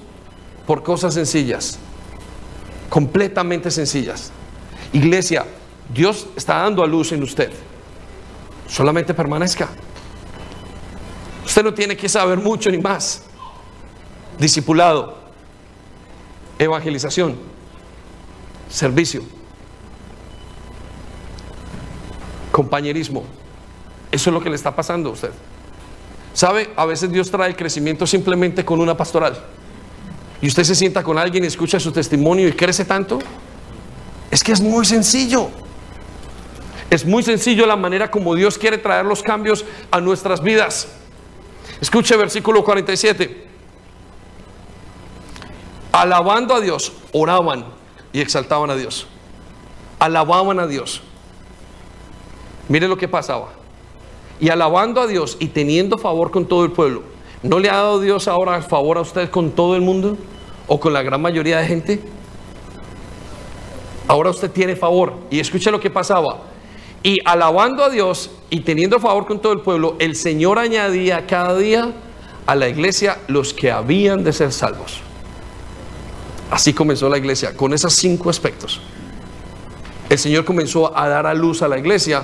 por cosas sencillas, completamente sencillas. Iglesia, Dios está dando a luz en usted. Solamente permanezca. Usted no tiene que saber mucho ni más. Discipulado, evangelización, servicio, compañerismo. Eso es lo que le está pasando a usted. ¿Sabe? A veces Dios trae el crecimiento simplemente con una pastoral. Y usted se sienta con alguien y escucha su testimonio y crece tanto. Es que es muy sencillo. Es muy sencillo la manera como Dios quiere traer los cambios a nuestras vidas. Escuche versículo 47. Alabando a Dios, oraban y exaltaban a Dios. Alababan a Dios. Mire lo que pasaba y alabando a Dios y teniendo favor con todo el pueblo, ¿no le ha dado Dios ahora favor a usted con todo el mundo o con la gran mayoría de gente? Ahora usted tiene favor. Y escuche lo que pasaba. Y alabando a Dios y teniendo favor con todo el pueblo, el Señor añadía cada día a la iglesia los que habían de ser salvos. Así comenzó la iglesia, con esos cinco aspectos. El Señor comenzó a dar a luz a la iglesia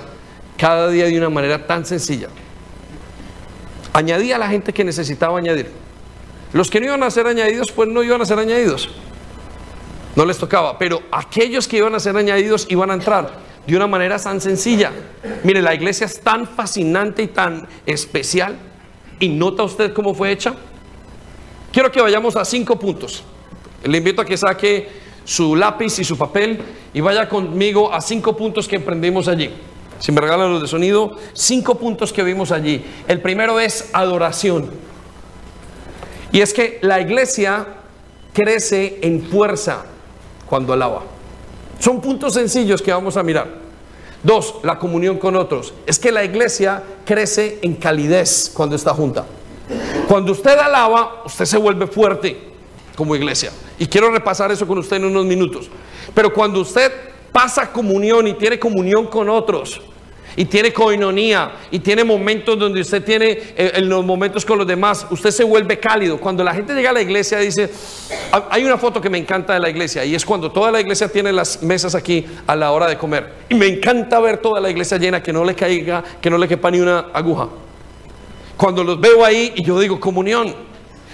cada día de una manera tan sencilla. Añadía a la gente que necesitaba añadir. Los que no iban a ser añadidos, pues no iban a ser añadidos. No les tocaba, pero aquellos que iban a ser añadidos iban a entrar de una manera tan sencilla. Mire, la iglesia es tan fascinante y tan especial. ¿Y nota usted cómo fue hecha? Quiero que vayamos a cinco puntos. Le invito a que saque su lápiz y su papel y vaya conmigo a cinco puntos que emprendimos allí si me regalan los de sonido, cinco puntos que vimos allí. El primero es adoración. Y es que la iglesia crece en fuerza cuando alaba. Son puntos sencillos que vamos a mirar. Dos, la comunión con otros. Es que la iglesia crece en calidez cuando está junta. Cuando usted alaba, usted se vuelve fuerte como iglesia. Y quiero repasar eso con usted en unos minutos. Pero cuando usted pasa comunión y tiene comunión con otros, y tiene coinonía y tiene momentos donde usted tiene eh, en los momentos con los demás, usted se vuelve cálido. Cuando la gente llega a la iglesia dice, hay una foto que me encanta de la iglesia y es cuando toda la iglesia tiene las mesas aquí a la hora de comer. Y me encanta ver toda la iglesia llena, que no le caiga, que no le quepa ni una aguja. Cuando los veo ahí y yo digo comunión.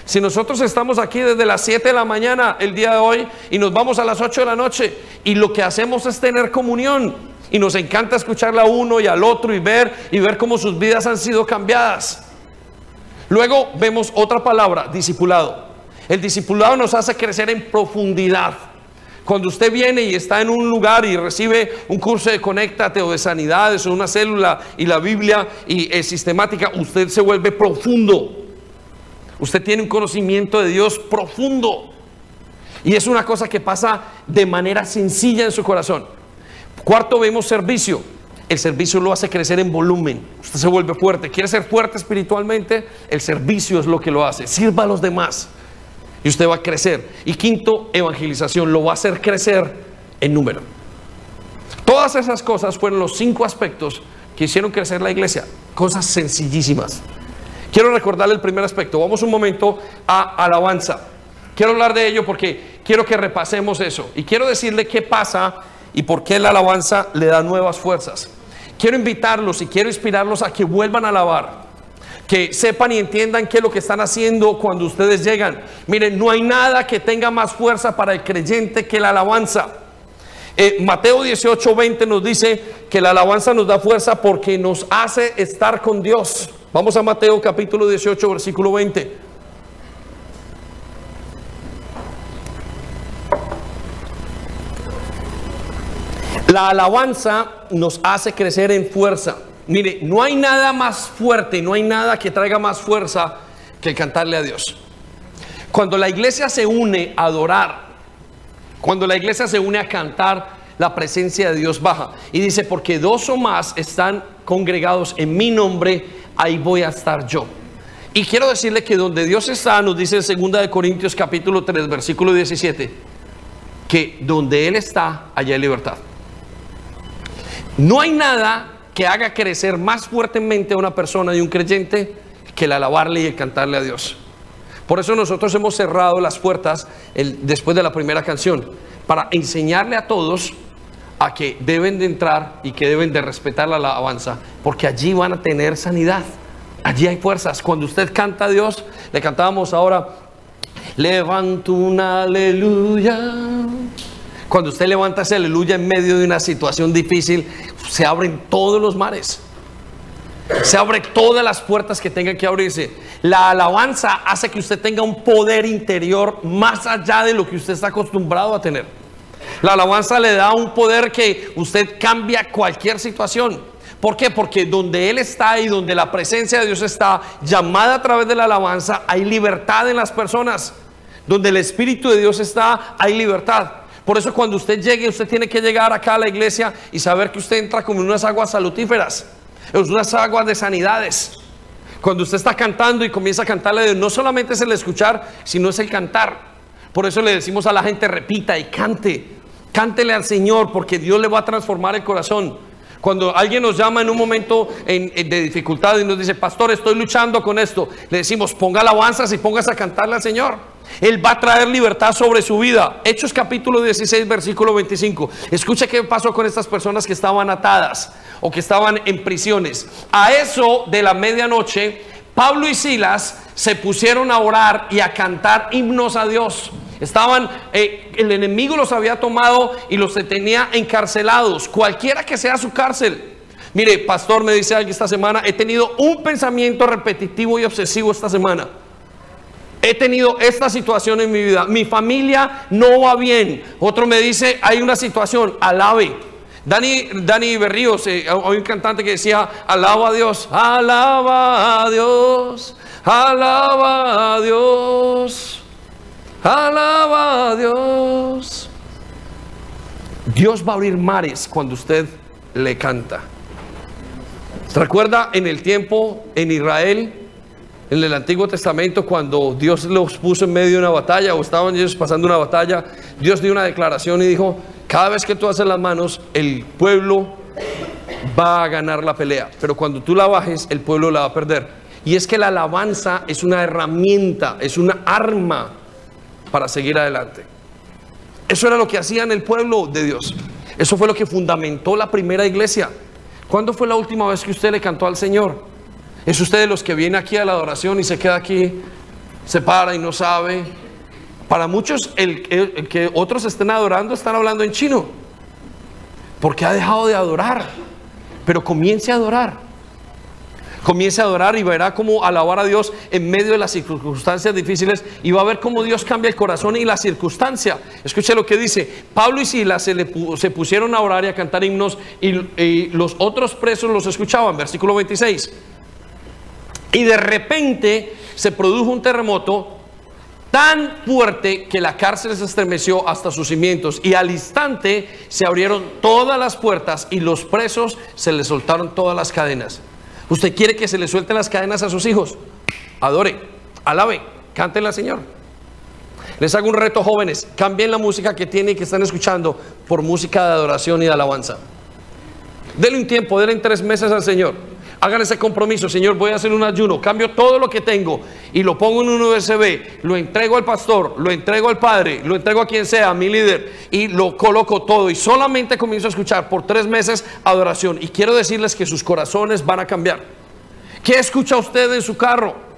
Si nosotros estamos aquí desde las 7 de la mañana el día de hoy y nos vamos a las 8 de la noche y lo que hacemos es tener comunión, y nos encanta escucharle a uno y al otro y ver y ver cómo sus vidas han sido cambiadas. Luego vemos otra palabra, discipulado. El discipulado nos hace crecer en profundidad. Cuando usted viene y está en un lugar y recibe un curso de conéctate o de sanidades o una célula y la Biblia y es sistemática, usted se vuelve profundo. Usted tiene un conocimiento de Dios profundo. Y es una cosa que pasa de manera sencilla en su corazón. Cuarto, vemos servicio. El servicio lo hace crecer en volumen. Usted se vuelve fuerte. ¿Quiere ser fuerte espiritualmente? El servicio es lo que lo hace. Sirva a los demás. Y usted va a crecer. Y quinto, evangelización. Lo va a hacer crecer en número. Todas esas cosas fueron los cinco aspectos que hicieron crecer la iglesia. Cosas sencillísimas. Quiero recordarle el primer aspecto. Vamos un momento a alabanza. Quiero hablar de ello porque quiero que repasemos eso. Y quiero decirle qué pasa y por qué la alabanza le da nuevas fuerzas. Quiero invitarlos y quiero inspirarlos a que vuelvan a alabar. Que sepan y entiendan qué es lo que están haciendo cuando ustedes llegan. Miren, no hay nada que tenga más fuerza para el creyente que la alabanza. Eh, Mateo 18, 20 nos dice que la alabanza nos da fuerza porque nos hace estar con Dios. Vamos a Mateo capítulo 18, versículo 20. La alabanza nos hace crecer en fuerza. Mire, no hay nada más fuerte, no hay nada que traiga más fuerza que cantarle a Dios. Cuando la iglesia se une a adorar, cuando la iglesia se une a cantar, la presencia de Dios baja. Y dice, porque dos o más están congregados en mi nombre, ahí voy a estar yo. Y quiero decirle que donde Dios está, nos dice en 2 Corintios capítulo 3, versículo 17, que donde Él está, allá hay libertad. No hay nada que haga crecer más fuertemente a una persona y un creyente que el alabarle y el cantarle a Dios. Por eso nosotros hemos cerrado las puertas después de la primera canción, para enseñarle a todos a que deben de entrar y que deben de respetar la alabanza, porque allí van a tener sanidad, allí hay fuerzas. Cuando usted canta a Dios, le cantábamos ahora, levanto un aleluya cuando usted levanta ese aleluya en medio de una situación difícil, se abren todos los mares. Se abren todas las puertas que tengan que abrirse. La alabanza hace que usted tenga un poder interior más allá de lo que usted está acostumbrado a tener. La alabanza le da un poder que usted cambia cualquier situación. ¿Por qué? Porque donde Él está y donde la presencia de Dios está llamada a través de la alabanza, hay libertad en las personas. Donde el Espíritu de Dios está, hay libertad. Por eso cuando usted llegue, usted tiene que llegar acá a la iglesia y saber que usted entra como en unas aguas salutíferas, en unas aguas de sanidades. Cuando usted está cantando y comienza a cantarle no solamente es el escuchar, sino es el cantar. Por eso le decimos a la gente, repita y cante. Cántele al Señor porque Dios le va a transformar el corazón. Cuando alguien nos llama en un momento de dificultad y nos dice, pastor, estoy luchando con esto, le decimos, ponga alabanzas y póngase a cantarle al Señor. Él va a traer libertad sobre su vida. Hechos capítulo 16, versículo 25. Escucha qué pasó con estas personas que estaban atadas o que estaban en prisiones. A eso de la medianoche, Pablo y Silas se pusieron a orar y a cantar himnos a Dios. Estaban, eh, el enemigo los había tomado y los tenía encarcelados, cualquiera que sea su cárcel. Mire, pastor, me dice alguien esta semana, he tenido un pensamiento repetitivo y obsesivo esta semana. He tenido esta situación en mi vida. Mi familia no va bien. Otro me dice, hay una situación, alabe. Dani, Dani Berríos, eh, un cantante que decía, alaba a Dios, alaba a Dios, alaba a Dios, alaba a Dios. Dios va a abrir mares cuando usted le canta. ¿Se recuerda en el tiempo en Israel? En el Antiguo Testamento, cuando Dios los puso en medio de una batalla o estaban ellos pasando una batalla, Dios dio una declaración y dijo, cada vez que tú haces las manos, el pueblo va a ganar la pelea, pero cuando tú la bajes, el pueblo la va a perder. Y es que la alabanza es una herramienta, es una arma para seguir adelante. Eso era lo que hacían el pueblo de Dios. Eso fue lo que fundamentó la primera iglesia. ¿Cuándo fue la última vez que usted le cantó al Señor? ¿Es usted de los que viene aquí a la adoración y se queda aquí, se para y no sabe? Para muchos, el, que otros estén adorando, están hablando en chino. Porque ha dejado de adorar. Pero comience a adorar. Comience a adorar y verá cómo alabar a Dios en medio de las circunstancias difíciles y va a ver cómo Dios cambia el corazón y la circunstancia. Escuche lo que dice. Pablo y Silas se, se pusieron a orar y a cantar himnos y, y los otros presos los escuchaban. Versículo 26. Y de repente se produjo un terremoto tan fuerte que la cárcel se estremeció hasta sus cimientos y al instante se abrieron todas las puertas y los presos se les soltaron todas las cadenas. ¿Usted quiere que se le suelten las cadenas a sus hijos? Adore, alabe, cántenle al Señor. Les hago un reto, jóvenes. Cambien la música que tienen y que están escuchando por música de adoración y de alabanza. Denle un tiempo, denle tres meses al Señor. Hagan ese compromiso, Señor, voy a hacer un ayuno, cambio todo lo que tengo y lo pongo en un USB, lo entrego al pastor, lo entrego al padre, lo entrego a quien sea, a mi líder, y lo coloco todo y solamente comienzo a escuchar por tres meses adoración. Y quiero decirles que sus corazones van a cambiar. ¿Qué escucha usted en su carro?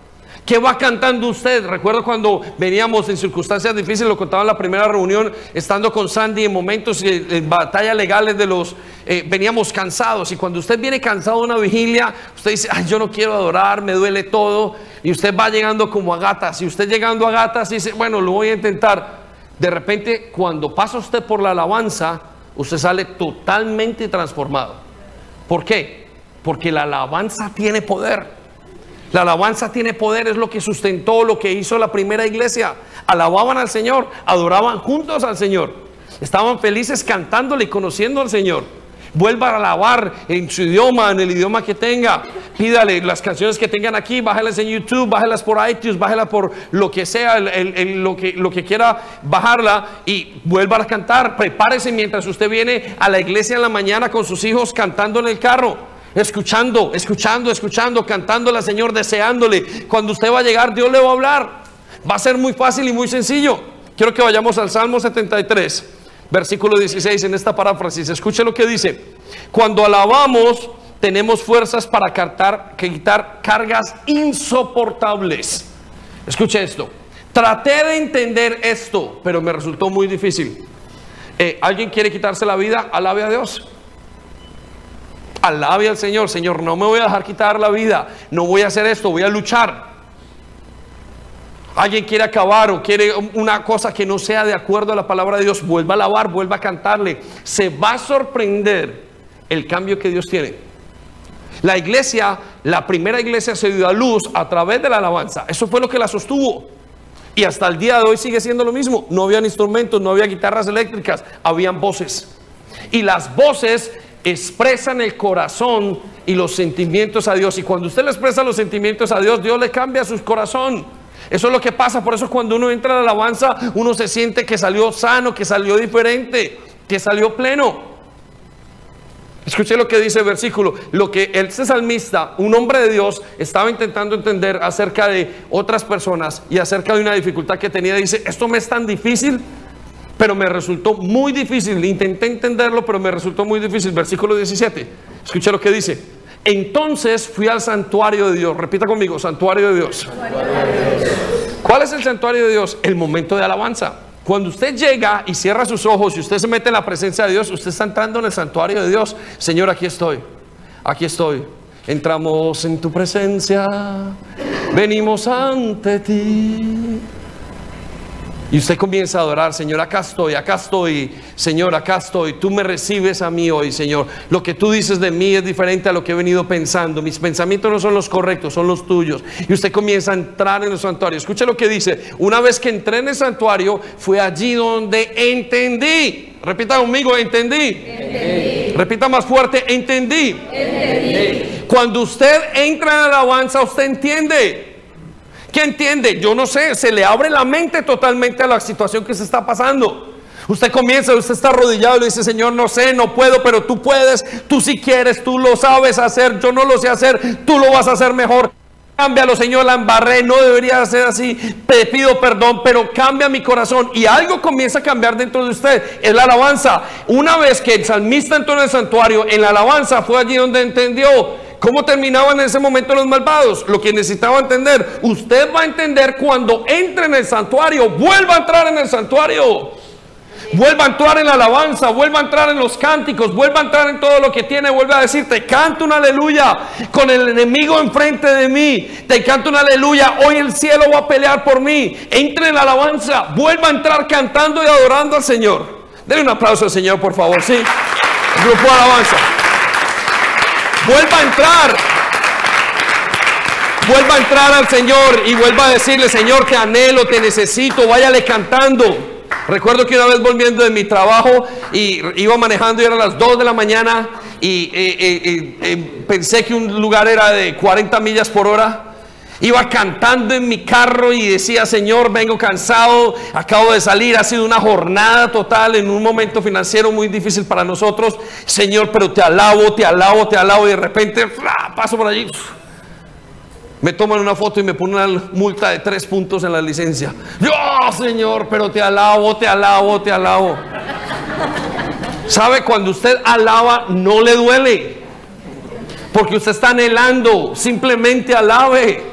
¿Qué va cantando usted? Recuerdo cuando veníamos en circunstancias difíciles, lo contaba en la primera reunión, estando con Sandy en momentos de batalla legales de los, eh, veníamos cansados y cuando usted viene cansado de una vigilia, usted dice, ay, yo no quiero adorar, me duele todo, y usted va llegando como a gatas, y usted llegando a gatas dice, bueno, lo voy a intentar. De repente, cuando pasa usted por la alabanza, usted sale totalmente transformado. ¿Por qué? Porque la alabanza tiene poder. La alabanza tiene poder, es lo que sustentó lo que hizo la primera iglesia. Alababan al Señor, adoraban juntos al Señor. Estaban felices cantándole y conociendo al Señor. Vuelva a alabar en su idioma, en el idioma que tenga. Pídale las canciones que tengan aquí, bájalas en YouTube, bájalas por iTunes, bájalas por lo que sea, lo, que, lo que quiera bajarla y vuelva a cantar. Prepárese mientras usted viene a la iglesia en la mañana con sus hijos cantando en el carro. Escuchando, escuchando, escuchando, cantándole al Señor, deseándole. Cuando usted va a llegar, Dios le va a hablar. Va a ser muy fácil y muy sencillo. Quiero que vayamos al Salmo 73, versículo 16, en esta paráfrasis. Escuche lo que dice. Cuando alabamos, tenemos fuerzas para quitar cargas insoportables. Escuche esto. Traté de entender esto, pero me resultó muy difícil. Eh, ¿Alguien quiere quitarse la vida? Alabe a Dios. Alabe al Señor, Señor, no me voy a dejar quitar la vida, no voy a hacer esto, voy a luchar. Alguien quiere acabar o quiere una cosa que no sea de acuerdo a la palabra de Dios, vuelva a alabar, vuelva a cantarle. Se va a sorprender el cambio que Dios tiene. La iglesia, la primera iglesia se dio a luz a través de la alabanza. Eso fue lo que la sostuvo. Y hasta el día de hoy sigue siendo lo mismo. No habían instrumentos, no había guitarras eléctricas, habían voces. Y las voces expresan el corazón y los sentimientos a Dios. Y cuando usted le expresa los sentimientos a Dios, Dios le cambia su corazón. Eso es lo que pasa. Por eso cuando uno entra a la alabanza, uno se siente que salió sano, que salió diferente, que salió pleno. Escuche lo que dice el versículo. Lo que el salmista, un hombre de Dios, estaba intentando entender acerca de otras personas y acerca de una dificultad que tenía. Dice, esto me es tan difícil pero me resultó muy difícil. Intenté entenderlo, pero me resultó muy difícil. Versículo 17. Escucha lo que dice. Entonces fui al santuario de Dios. Repita conmigo, santuario de Dios. ¿Cuál es el santuario de Dios? El momento de alabanza. Cuando usted llega y cierra sus ojos y usted se mete en la presencia de Dios, usted está entrando en el santuario de Dios. Señor, aquí estoy. Aquí estoy. Entramos en tu presencia. Venimos ante ti. Y usted comienza a adorar, Señor, acá estoy, acá estoy, Señor, acá estoy. Tú me recibes a mí hoy, Señor. Lo que tú dices de mí es diferente a lo que he venido pensando. Mis pensamientos no son los correctos, son los tuyos. Y usted comienza a entrar en el santuario. Escuche lo que dice. Una vez que entré en el santuario, fue allí donde entendí. Repita conmigo, entendí. Repita más fuerte, entendí. entendí. Cuando usted entra en la alabanza, usted entiende. ¿Qué entiende? Yo no sé, se le abre la mente totalmente a la situación que se está pasando. Usted comienza, usted está arrodillado y le dice, Señor, no sé, no puedo, pero tú puedes, tú si quieres, tú lo sabes hacer, yo no lo sé hacer, tú lo vas a hacer mejor. Cámbialo, Señor, la embarré, no debería ser así, te pido perdón, pero cambia mi corazón. Y algo comienza a cambiar dentro de usted, es la alabanza. Una vez que el salmista entró en el santuario, en la alabanza fue allí donde entendió ¿Cómo terminaban en ese momento los malvados? Lo que necesitaba entender. Usted va a entender cuando entre en el santuario, vuelva a entrar en el santuario. Vuelva a entrar en la alabanza, vuelva a entrar en los cánticos, vuelva a entrar en todo lo que tiene, vuelva a decirte, canto una aleluya con el enemigo enfrente de mí, te canto una aleluya, hoy el cielo va a pelear por mí, entre en la alabanza, vuelva a entrar cantando y adorando al Señor. Denle un aplauso al Señor, por favor, sí. Grupo de alabanza. Vuelva a entrar. vuelva a entrar al Señor y vuelva a decirle, Señor, te anhelo, te necesito, váyale cantando. Recuerdo que una vez volviendo de mi trabajo y iba manejando y eran las 2 de la mañana y eh, eh, eh, pensé que un lugar era de 40 millas por hora. Iba cantando en mi carro y decía, Señor, vengo cansado, acabo de salir, ha sido una jornada total en un momento financiero muy difícil para nosotros. Señor, pero te alabo, te alabo, te alabo y de repente paso por allí me toman una foto y me ponen una multa de tres puntos en la licencia. Yo, Señor, pero te alabo, te alabo, te alabo. ¿Sabe? Cuando usted alaba, no le duele. Porque usted está anhelando, simplemente alabe.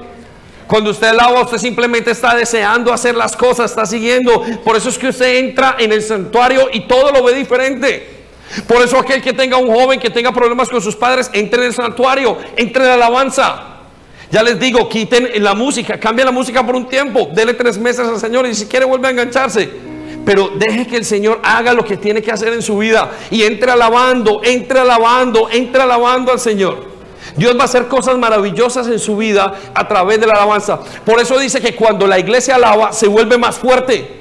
Cuando usted alaba, usted simplemente está deseando hacer las cosas, está siguiendo. Por eso es que usted entra en el santuario y todo lo ve diferente. Por eso aquel que tenga un joven que tenga problemas con sus padres, entre en el santuario, entre en la alabanza. Ya les digo, quiten la música, cambien la música por un tiempo, dele tres meses al Señor y si quiere vuelve a engancharse. Pero deje que el Señor haga lo que tiene que hacer en su vida y entre alabando, entre alabando, entre alabando al Señor. Dios va a hacer cosas maravillosas en su vida a través de la alabanza. Por eso dice que cuando la iglesia alaba se vuelve más fuerte.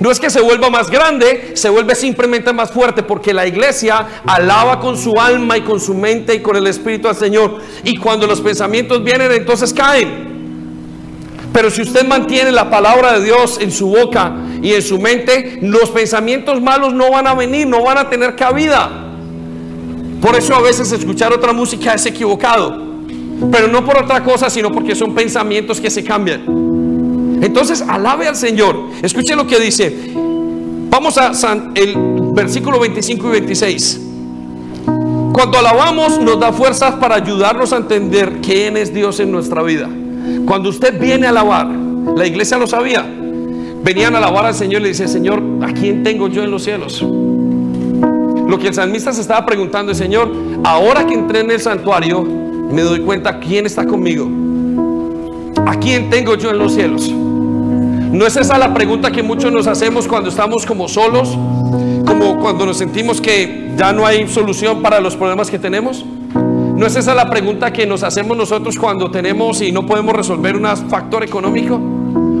No es que se vuelva más grande, se vuelve simplemente más fuerte porque la iglesia alaba con su alma y con su mente y con el Espíritu al Señor. Y cuando los pensamientos vienen, entonces caen. Pero si usted mantiene la palabra de Dios en su boca y en su mente, los pensamientos malos no van a venir, no van a tener cabida. Por eso a veces escuchar otra música es equivocado. Pero no por otra cosa, sino porque son pensamientos que se cambian. Entonces, alabe al Señor. Escuche lo que dice. Vamos a el versículo 25 y 26. Cuando alabamos nos da fuerzas para ayudarnos a entender quién es Dios en nuestra vida. Cuando usted viene a alabar, la iglesia lo sabía. Venían a alabar al Señor y le dice, Señor, ¿a quién tengo yo en los cielos? Lo que el salmista se estaba preguntando es, Señor, ahora que entré en el santuario, me doy cuenta quién está conmigo. ¿A quién tengo yo en los cielos? ¿No es esa la pregunta que muchos nos hacemos cuando estamos como solos? Como cuando nos sentimos que ya no hay solución para los problemas que tenemos. ¿No es esa la pregunta que nos hacemos nosotros cuando tenemos y no podemos resolver un factor económico?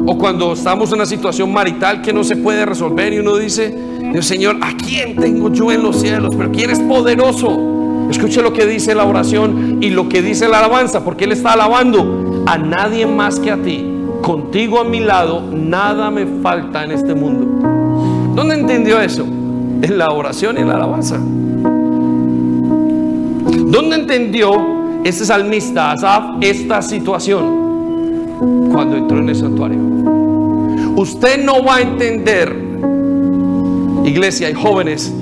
O cuando estamos en una situación marital que no se puede resolver y uno dice, Dios Señor, ¿a quién tengo yo en los cielos? Pero ¿quién es poderoso? Escuche lo que dice la oración y lo que dice la alabanza, porque Él está alabando a nadie más que a ti contigo a mi lado, nada me falta en este mundo. ¿Dónde entendió eso? En la oración y en la alabanza. ¿Dónde entendió ese salmista Asaf esta situación? Cuando entró en el santuario. Usted no va a entender, iglesia y jóvenes,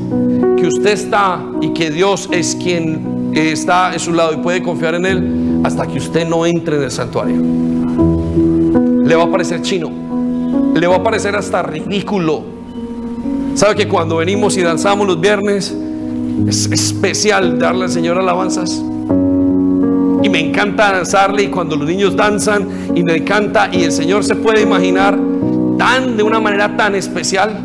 que usted está y que Dios es quien está en su lado y puede confiar en Él hasta que usted no entre en el santuario le va a parecer chino, le va a parecer hasta ridículo. ¿Sabe que cuando venimos y danzamos los viernes es especial darle al Señor alabanzas? Y me encanta danzarle y cuando los niños danzan y me encanta y el Señor se puede imaginar tan de una manera tan especial.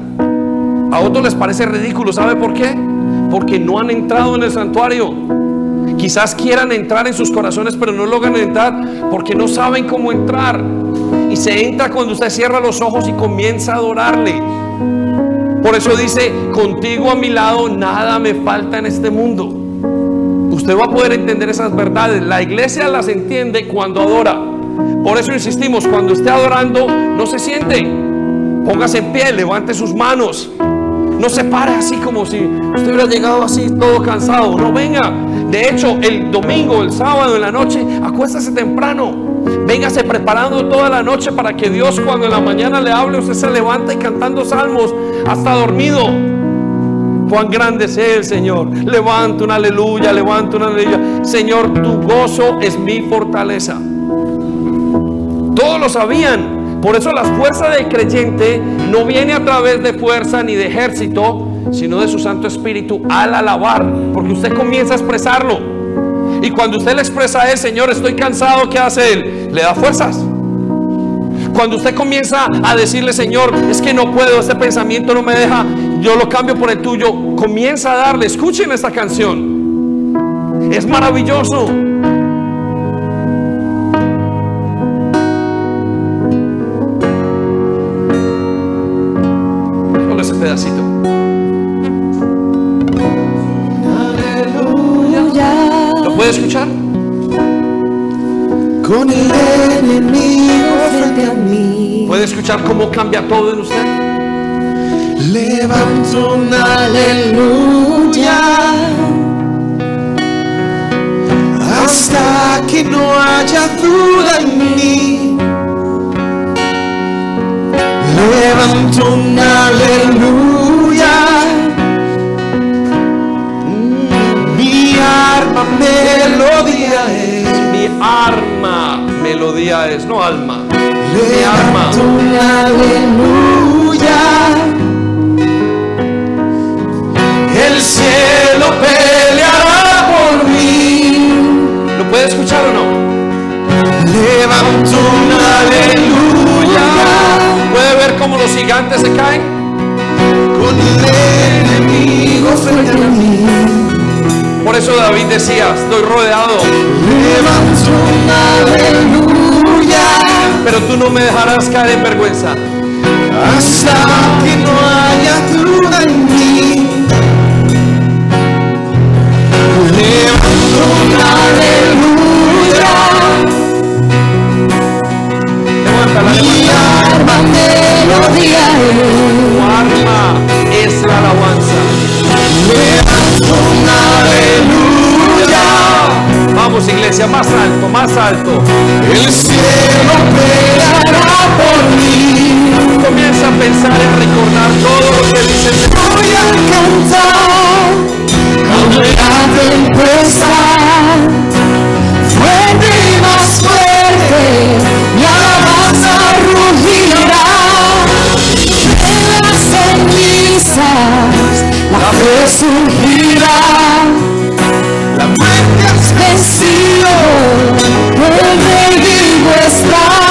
A otros les parece ridículo, ¿sabe por qué? Porque no han entrado en el santuario. Quizás quieran entrar en sus corazones, pero no logran entrar porque no saben cómo entrar. Y se entra cuando usted cierra los ojos y comienza a adorarle. Por eso dice, contigo a mi lado nada me falta en este mundo. Usted va a poder entender esas verdades. La iglesia las entiende cuando adora. Por eso insistimos, cuando esté adorando, no se siente. Póngase en pie, levante sus manos. No se pare así como si usted hubiera llegado así todo cansado. No venga. De hecho, el domingo, el sábado en la noche, acuéstase temprano. Véngase preparando toda la noche para que Dios cuando en la mañana le hable, usted se levanta y cantando salmos hasta dormido. Cuán grande es el Señor. Levanta un aleluya, levanta una aleluya. Señor, tu gozo es mi fortaleza. Todos lo sabían. Por eso la fuerza del creyente no viene a través de fuerza ni de ejército, sino de su Santo Espíritu al alabar. Porque usted comienza a expresarlo. Y cuando usted le expresa a él, Señor, estoy cansado, ¿qué hace él? Le da fuerzas. Cuando usted comienza a decirle, Señor, es que no puedo, este pensamiento no me deja, yo lo cambio por el tuyo. Comienza a darle, escuchen esta canción. Es maravilloso. Solo ese pedacito. Aleluya. ¿Lo puede escuchar? Con el enemigo frente a mí. ¿Puede escuchar cómo cambia todo en usted? Levanto un aleluya. Hasta que no haya duda en mí. Levanto un aleluya. Mi arma melodía es. Mi arma, melodía es, no alma. Mi arma. Un aleluya. El cielo peleará por mí. ¿Lo puede escuchar o no? Levanto un aleluya. ¿Puede ver cómo los gigantes se caen? Con el enemigo frente a mí. Por eso David decía, estoy rodeado, Levanto un aleluya. pero tú no me dejarás caer en vergüenza. Hasta que no haya duda en mí. Levanto un aleluya. Levanta la Mi arma melodía Tu arma es la alabanza. Levanto un aleluya. Vamos iglesia, más alto, más alto. El cielo peleará por mí. Comienza a pensar en recordar todo lo que dice. Voy a cantar sobre la tempestad. Fuerte y más fuerte, mi alabanza rugirá. En las cenizas, la fe surgirá. La muerte has vencido, el enemigo está.